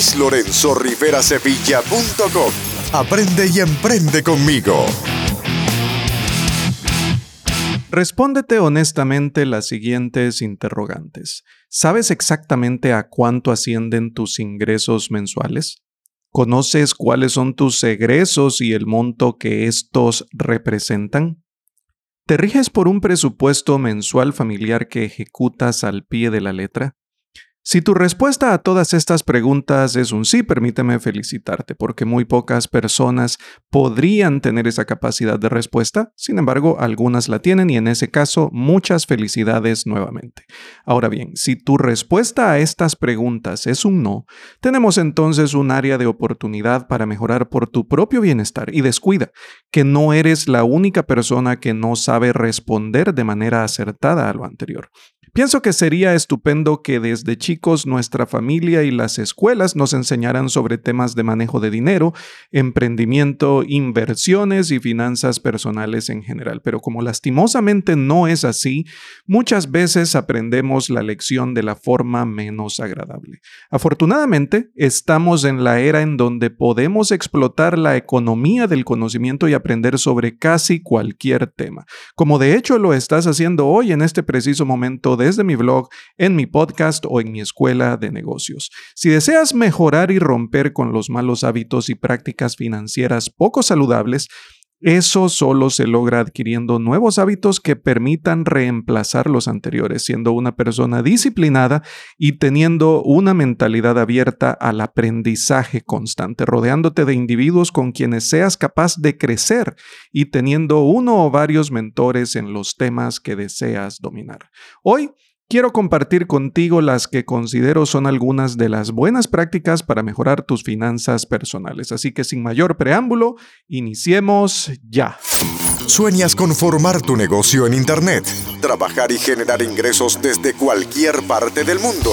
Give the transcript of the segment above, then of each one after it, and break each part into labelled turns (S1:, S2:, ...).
S1: luislorenzorriverasevilla.com. Aprende y emprende conmigo.
S2: Respóndete honestamente las siguientes interrogantes. ¿Sabes exactamente a cuánto ascienden tus ingresos mensuales? ¿Conoces cuáles son tus egresos y el monto que estos representan? ¿Te riges por un presupuesto mensual familiar que ejecutas al pie de la letra? Si tu respuesta a todas estas preguntas es un sí, permíteme felicitarte, porque muy pocas personas podrían tener esa capacidad de respuesta, sin embargo, algunas la tienen y en ese caso, muchas felicidades nuevamente. Ahora bien, si tu respuesta a estas preguntas es un no, tenemos entonces un área de oportunidad para mejorar por tu propio bienestar y descuida que no eres la única persona que no sabe responder de manera acertada a lo anterior. Pienso que sería estupendo que desde chicos nuestra familia y las escuelas nos enseñaran sobre temas de manejo de dinero, emprendimiento, inversiones y finanzas personales en general. Pero como lastimosamente no es así, muchas veces aprendemos la lección de la forma menos agradable. Afortunadamente, estamos en la era en donde podemos explotar la economía del conocimiento y aprender sobre casi cualquier tema, como de hecho lo estás haciendo hoy en este preciso momento desde mi blog, en mi podcast o en mi escuela de negocios. Si deseas mejorar y romper con los malos hábitos y prácticas financieras poco saludables, eso solo se logra adquiriendo nuevos hábitos que permitan reemplazar los anteriores, siendo una persona disciplinada y teniendo una mentalidad abierta al aprendizaje constante, rodeándote de individuos con quienes seas capaz de crecer y teniendo uno o varios mentores en los temas que deseas dominar. Hoy Quiero compartir contigo las que considero son algunas de las buenas prácticas para mejorar tus finanzas personales. Así que sin mayor preámbulo, iniciemos ya.
S1: ¿Sueñas con formar tu negocio en Internet? Trabajar y generar ingresos desde cualquier parte del mundo.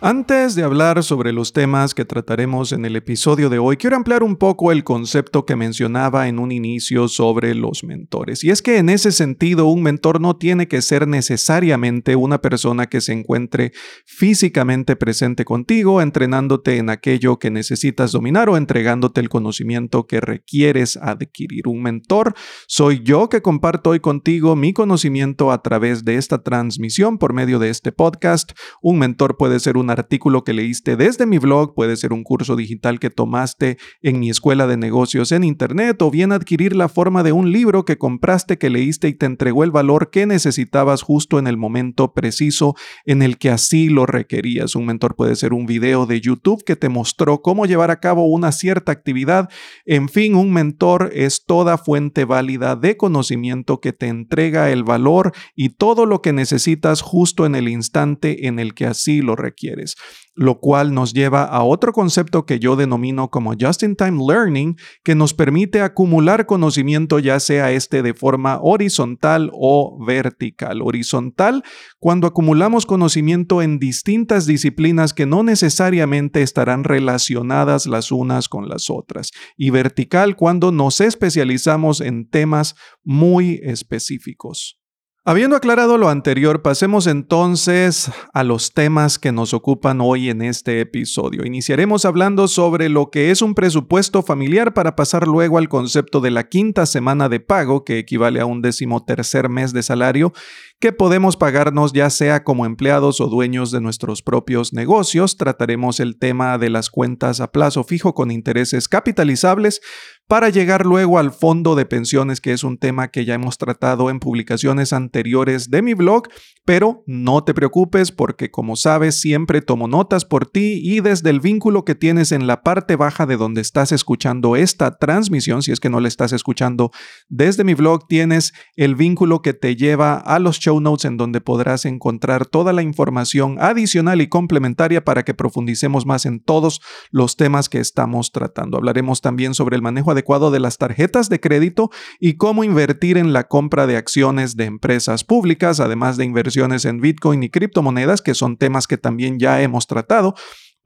S2: Antes de hablar sobre los temas que trataremos en el episodio de hoy, quiero ampliar un poco el concepto que mencionaba en un inicio sobre los mentores. Y es que en ese sentido, un mentor no tiene que ser necesariamente una persona que se encuentre físicamente presente contigo, entrenándote en aquello que necesitas dominar o entregándote el conocimiento que requieres adquirir. Un mentor soy yo que comparto hoy contigo mi conocimiento a través de esta transmisión por medio de este podcast. Un mentor puede ser un artículo que leíste desde mi blog, puede ser un curso digital que tomaste en mi escuela de negocios en Internet o bien adquirir la forma de un libro que compraste, que leíste y te entregó el valor que necesitabas justo en el momento preciso en el que así lo requerías. Un mentor puede ser un video de YouTube que te mostró cómo llevar a cabo una cierta actividad. En fin, un mentor es toda fuente válida de conocimiento que te entrega el valor y todo lo que necesitas justo en el instante en el que así lo requieres lo cual nos lleva a otro concepto que yo denomino como Just-in-Time Learning, que nos permite acumular conocimiento ya sea este de forma horizontal o vertical. Horizontal, cuando acumulamos conocimiento en distintas disciplinas que no necesariamente estarán relacionadas las unas con las otras. Y vertical, cuando nos especializamos en temas muy específicos. Habiendo aclarado lo anterior, pasemos entonces a los temas que nos ocupan hoy en este episodio. Iniciaremos hablando sobre lo que es un presupuesto familiar para pasar luego al concepto de la quinta semana de pago, que equivale a un décimo tercer mes de salario, que podemos pagarnos ya sea como empleados o dueños de nuestros propios negocios. Trataremos el tema de las cuentas a plazo fijo con intereses capitalizables para llegar luego al fondo de pensiones, que es un tema que ya hemos tratado en publicaciones anteriores de mi blog, pero no te preocupes porque como sabes siempre tomo notas por ti y desde el vínculo que tienes en la parte baja de donde estás escuchando esta transmisión, si es que no la estás escuchando desde mi blog, tienes el vínculo que te lleva a los show notes en donde podrás encontrar toda la información adicional y complementaria para que profundicemos más en todos los temas que estamos tratando. Hablaremos también sobre el manejo adecuado de las tarjetas de crédito y cómo invertir en la compra de acciones de empresas públicas, además de inversión en Bitcoin y criptomonedas, que son temas que también ya hemos tratado,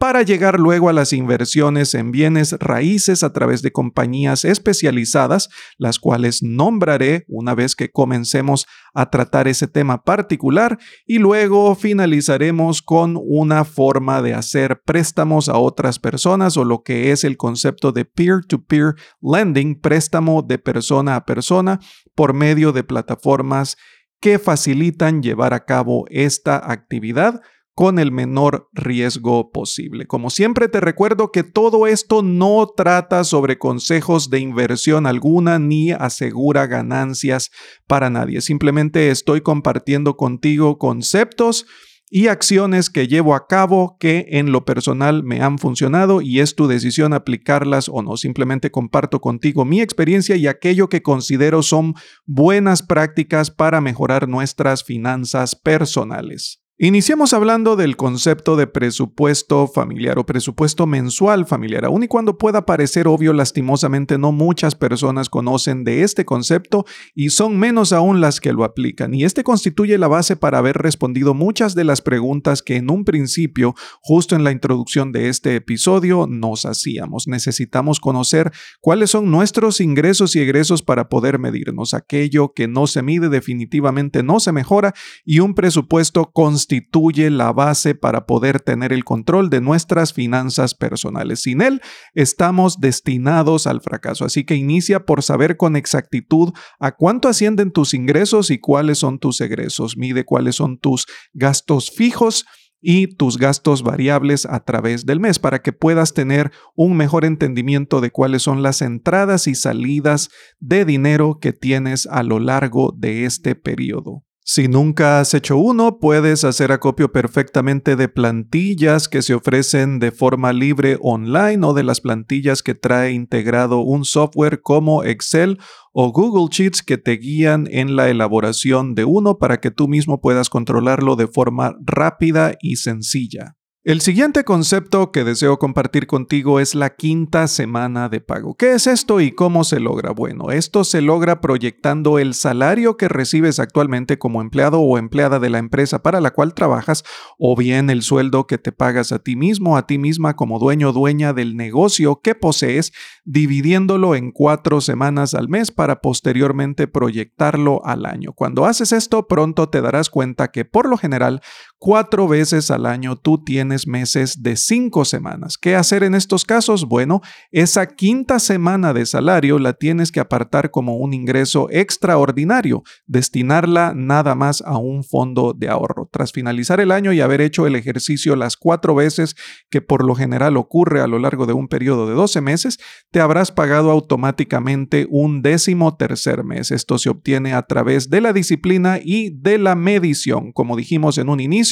S2: para llegar luego a las inversiones en bienes raíces a través de compañías especializadas, las cuales nombraré una vez que comencemos a tratar ese tema particular y luego finalizaremos con una forma de hacer préstamos a otras personas o lo que es el concepto de peer-to-peer -peer lending, préstamo de persona a persona por medio de plataformas que facilitan llevar a cabo esta actividad con el menor riesgo posible. Como siempre te recuerdo que todo esto no trata sobre consejos de inversión alguna ni asegura ganancias para nadie. Simplemente estoy compartiendo contigo conceptos y acciones que llevo a cabo que en lo personal me han funcionado y es tu decisión aplicarlas o no. Simplemente comparto contigo mi experiencia y aquello que considero son buenas prácticas para mejorar nuestras finanzas personales. Iniciamos hablando del concepto de presupuesto familiar o presupuesto mensual familiar. Aun y cuando pueda parecer obvio, lastimosamente no muchas personas conocen de este concepto y son menos aún las que lo aplican. Y este constituye la base para haber respondido muchas de las preguntas que en un principio, justo en la introducción de este episodio, nos hacíamos. Necesitamos conocer cuáles son nuestros ingresos y egresos para poder medirnos. Aquello que no se mide definitivamente no se mejora y un presupuesto constante constituye la base para poder tener el control de nuestras finanzas personales. Sin él, estamos destinados al fracaso. Así que inicia por saber con exactitud a cuánto ascienden tus ingresos y cuáles son tus egresos. Mide cuáles son tus gastos fijos y tus gastos variables a través del mes para que puedas tener un mejor entendimiento de cuáles son las entradas y salidas de dinero que tienes a lo largo de este periodo. Si nunca has hecho uno, puedes hacer acopio perfectamente de plantillas que se ofrecen de forma libre online o de las plantillas que trae integrado un software como Excel o Google Sheets que te guían en la elaboración de uno para que tú mismo puedas controlarlo de forma rápida y sencilla. El siguiente concepto que deseo compartir contigo es la quinta semana de pago. ¿Qué es esto y cómo se logra? Bueno, esto se logra proyectando el salario que recibes actualmente como empleado o empleada de la empresa para la cual trabajas o bien el sueldo que te pagas a ti mismo, a ti misma como dueño o dueña del negocio que posees, dividiéndolo en cuatro semanas al mes para posteriormente proyectarlo al año. Cuando haces esto, pronto te darás cuenta que por lo general cuatro veces al año tú tienes meses de cinco semanas. ¿Qué hacer en estos casos? Bueno, esa quinta semana de salario la tienes que apartar como un ingreso extraordinario, destinarla nada más a un fondo de ahorro. Tras finalizar el año y haber hecho el ejercicio las cuatro veces que por lo general ocurre a lo largo de un periodo de 12 meses, te habrás pagado automáticamente un décimo tercer mes. Esto se obtiene a través de la disciplina y de la medición. Como dijimos en un inicio,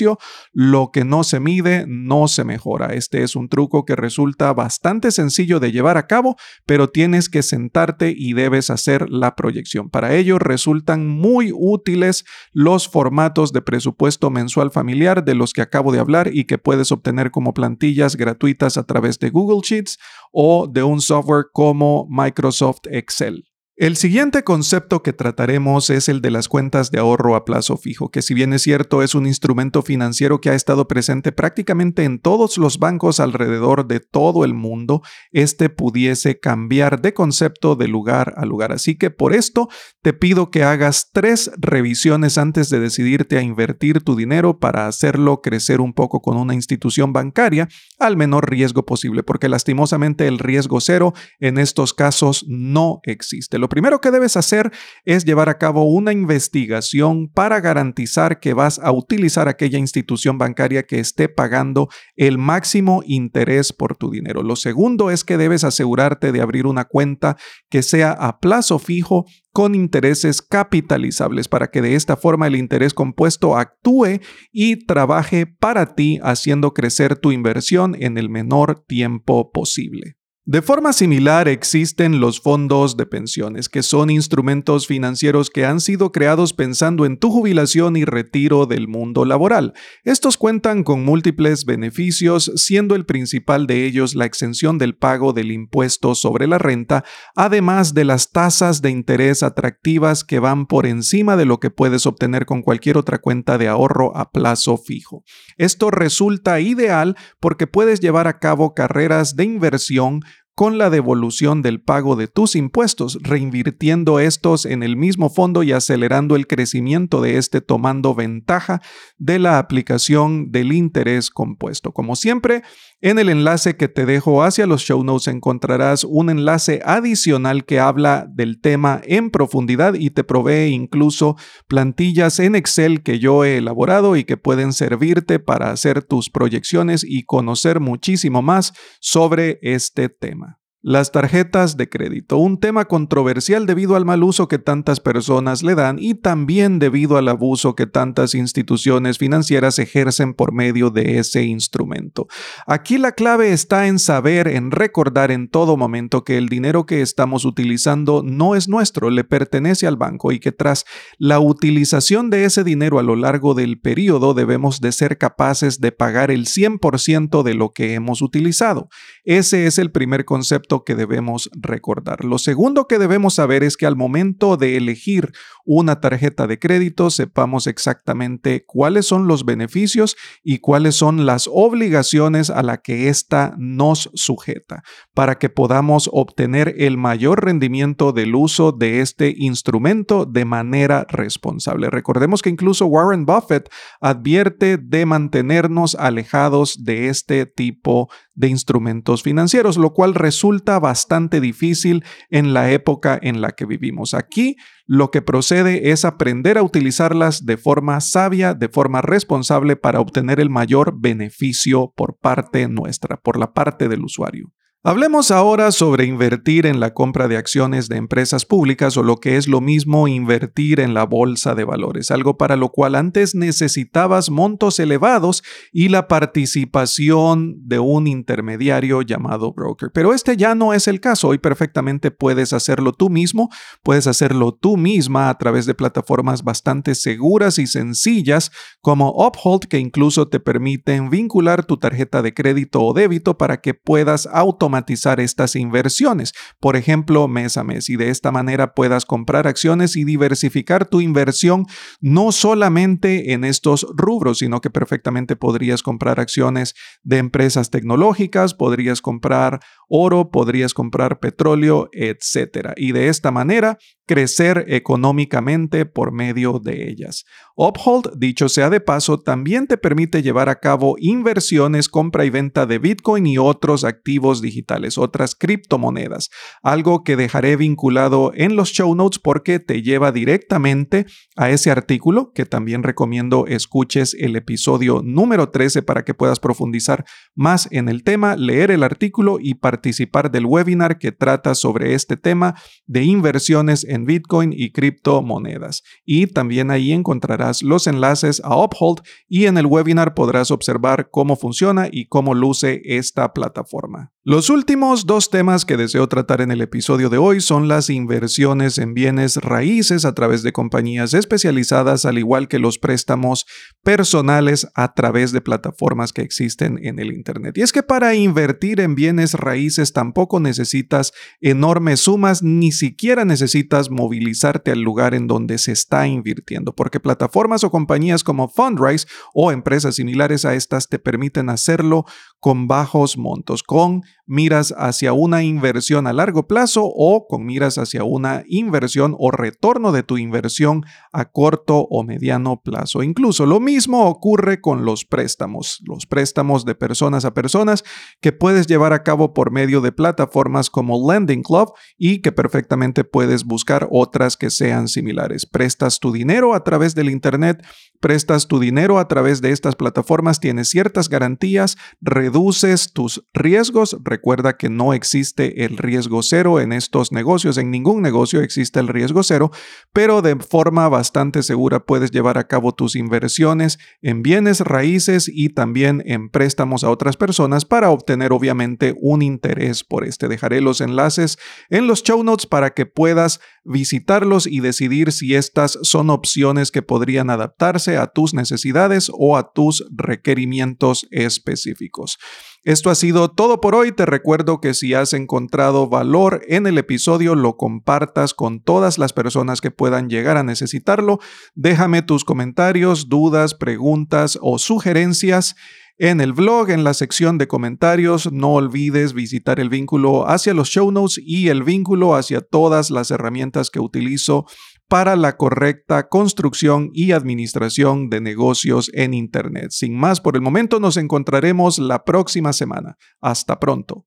S2: lo que no se mide no se mejora. Este es un truco que resulta bastante sencillo de llevar a cabo, pero tienes que sentarte y debes hacer la proyección. Para ello resultan muy útiles los formatos de presupuesto mensual familiar de los que acabo de hablar y que puedes obtener como plantillas gratuitas a través de Google Sheets o de un software como Microsoft Excel. El siguiente concepto que trataremos es el de las cuentas de ahorro a plazo fijo, que si bien es cierto es un instrumento financiero que ha estado presente prácticamente en todos los bancos alrededor de todo el mundo, este pudiese cambiar de concepto de lugar a lugar. Así que por esto te pido que hagas tres revisiones antes de decidirte a invertir tu dinero para hacerlo crecer un poco con una institución bancaria al menor riesgo posible, porque lastimosamente el riesgo cero en estos casos no existe. Primero que debes hacer es llevar a cabo una investigación para garantizar que vas a utilizar aquella institución bancaria que esté pagando el máximo interés por tu dinero. Lo segundo es que debes asegurarte de abrir una cuenta que sea a plazo fijo con intereses capitalizables para que de esta forma el interés compuesto actúe y trabaje para ti haciendo crecer tu inversión en el menor tiempo posible. De forma similar existen los fondos de pensiones, que son instrumentos financieros que han sido creados pensando en tu jubilación y retiro del mundo laboral. Estos cuentan con múltiples beneficios, siendo el principal de ellos la exención del pago del impuesto sobre la renta, además de las tasas de interés atractivas que van por encima de lo que puedes obtener con cualquier otra cuenta de ahorro a plazo fijo. Esto resulta ideal porque puedes llevar a cabo carreras de inversión con la devolución del pago de tus impuestos, reinvirtiendo estos en el mismo fondo y acelerando el crecimiento de este tomando ventaja de la aplicación del interés compuesto. Como siempre, en el enlace que te dejo hacia los show notes encontrarás un enlace adicional que habla del tema en profundidad y te provee incluso plantillas en Excel que yo he elaborado y que pueden servirte para hacer tus proyecciones y conocer muchísimo más sobre este tema. Las tarjetas de crédito, un tema controversial debido al mal uso que tantas personas le dan y también debido al abuso que tantas instituciones financieras ejercen por medio de ese instrumento. Aquí la clave está en saber, en recordar en todo momento que el dinero que estamos utilizando no es nuestro, le pertenece al banco y que tras la utilización de ese dinero a lo largo del periodo debemos de ser capaces de pagar el 100% de lo que hemos utilizado. Ese es el primer concepto que debemos recordar. Lo segundo que debemos saber es que al momento de elegir una tarjeta de crédito sepamos exactamente cuáles son los beneficios y cuáles son las obligaciones a la que ésta nos sujeta para que podamos obtener el mayor rendimiento del uso de este instrumento de manera responsable. Recordemos que incluso Warren Buffett advierte de mantenernos alejados de este tipo de instrumentos financieros, lo cual resulta bastante difícil en la época en la que vivimos. Aquí lo que procede es aprender a utilizarlas de forma sabia, de forma responsable para obtener el mayor beneficio por parte nuestra, por la parte del usuario. Hablemos ahora sobre invertir en la compra de acciones de empresas públicas o lo que es lo mismo invertir en la bolsa de valores, algo para lo cual antes necesitabas montos elevados y la participación de un intermediario llamado broker. Pero este ya no es el caso, hoy perfectamente puedes hacerlo tú mismo, puedes hacerlo tú misma a través de plataformas bastante seguras y sencillas como Uphold que incluso te permiten vincular tu tarjeta de crédito o débito para que puedas automatizar automatizar estas inversiones, por ejemplo, mes a mes, y de esta manera puedas comprar acciones y diversificar tu inversión no solamente en estos rubros, sino que perfectamente podrías comprar acciones de empresas tecnológicas, podrías comprar oro, podrías comprar petróleo, etc. Y de esta manera crecer económicamente por medio de ellas. Uphold, dicho sea de paso, también te permite llevar a cabo inversiones, compra y venta de Bitcoin y otros activos digitales, otras criptomonedas, algo que dejaré vinculado en los show notes porque te lleva directamente a ese artículo que también recomiendo escuches el episodio número 13 para que puedas profundizar más en el tema, leer el artículo y participar del webinar que trata sobre este tema de inversiones en Bitcoin y criptomonedas. Y también ahí encontrarás los enlaces a Uphold y en el webinar podrás observar cómo funciona y cómo luce esta plataforma. Los últimos dos temas que deseo tratar en el episodio de hoy son las inversiones en bienes raíces a través de compañías especializadas, al igual que los préstamos personales a través de plataformas que existen en el Internet. Y es que para invertir en bienes raíces tampoco necesitas enormes sumas, ni siquiera necesitas movilizarte al lugar en donde se está invirtiendo, porque plataformas o compañías como Fundrise o empresas similares a estas te permiten hacerlo con bajos montos, con miras hacia una inversión a largo plazo o con miras hacia una inversión o retorno de tu inversión a corto o mediano plazo. Incluso lo mismo ocurre con los préstamos, los préstamos de personas a personas que puedes llevar a cabo por medio de plataformas como Lending Club y que perfectamente puedes buscar otras que sean similares. Prestas tu dinero a través del Internet, prestas tu dinero a través de estas plataformas, tienes ciertas garantías, reduces tus riesgos. Recuerda que no existe el riesgo cero en estos negocios, en ningún negocio existe el riesgo cero, pero de forma bastante segura puedes llevar a cabo tus inversiones en bienes raíces y también en préstamos a otras personas para obtener obviamente un interés por este. Dejaré los enlaces en los show notes para que puedas visitarlos y decidir si estas son opciones que podrían adaptarse a tus necesidades o a tus requerimientos específicos. Esto ha sido todo por hoy. Te recuerdo que si has encontrado valor en el episodio, lo compartas con todas las personas que puedan llegar a necesitarlo. Déjame tus comentarios, dudas, preguntas o sugerencias en el blog, en la sección de comentarios, no olvides visitar el vínculo hacia los show notes y el vínculo hacia todas las herramientas que utilizo para la correcta construcción y administración de negocios en Internet. Sin más, por el momento nos encontraremos la próxima semana. Hasta pronto.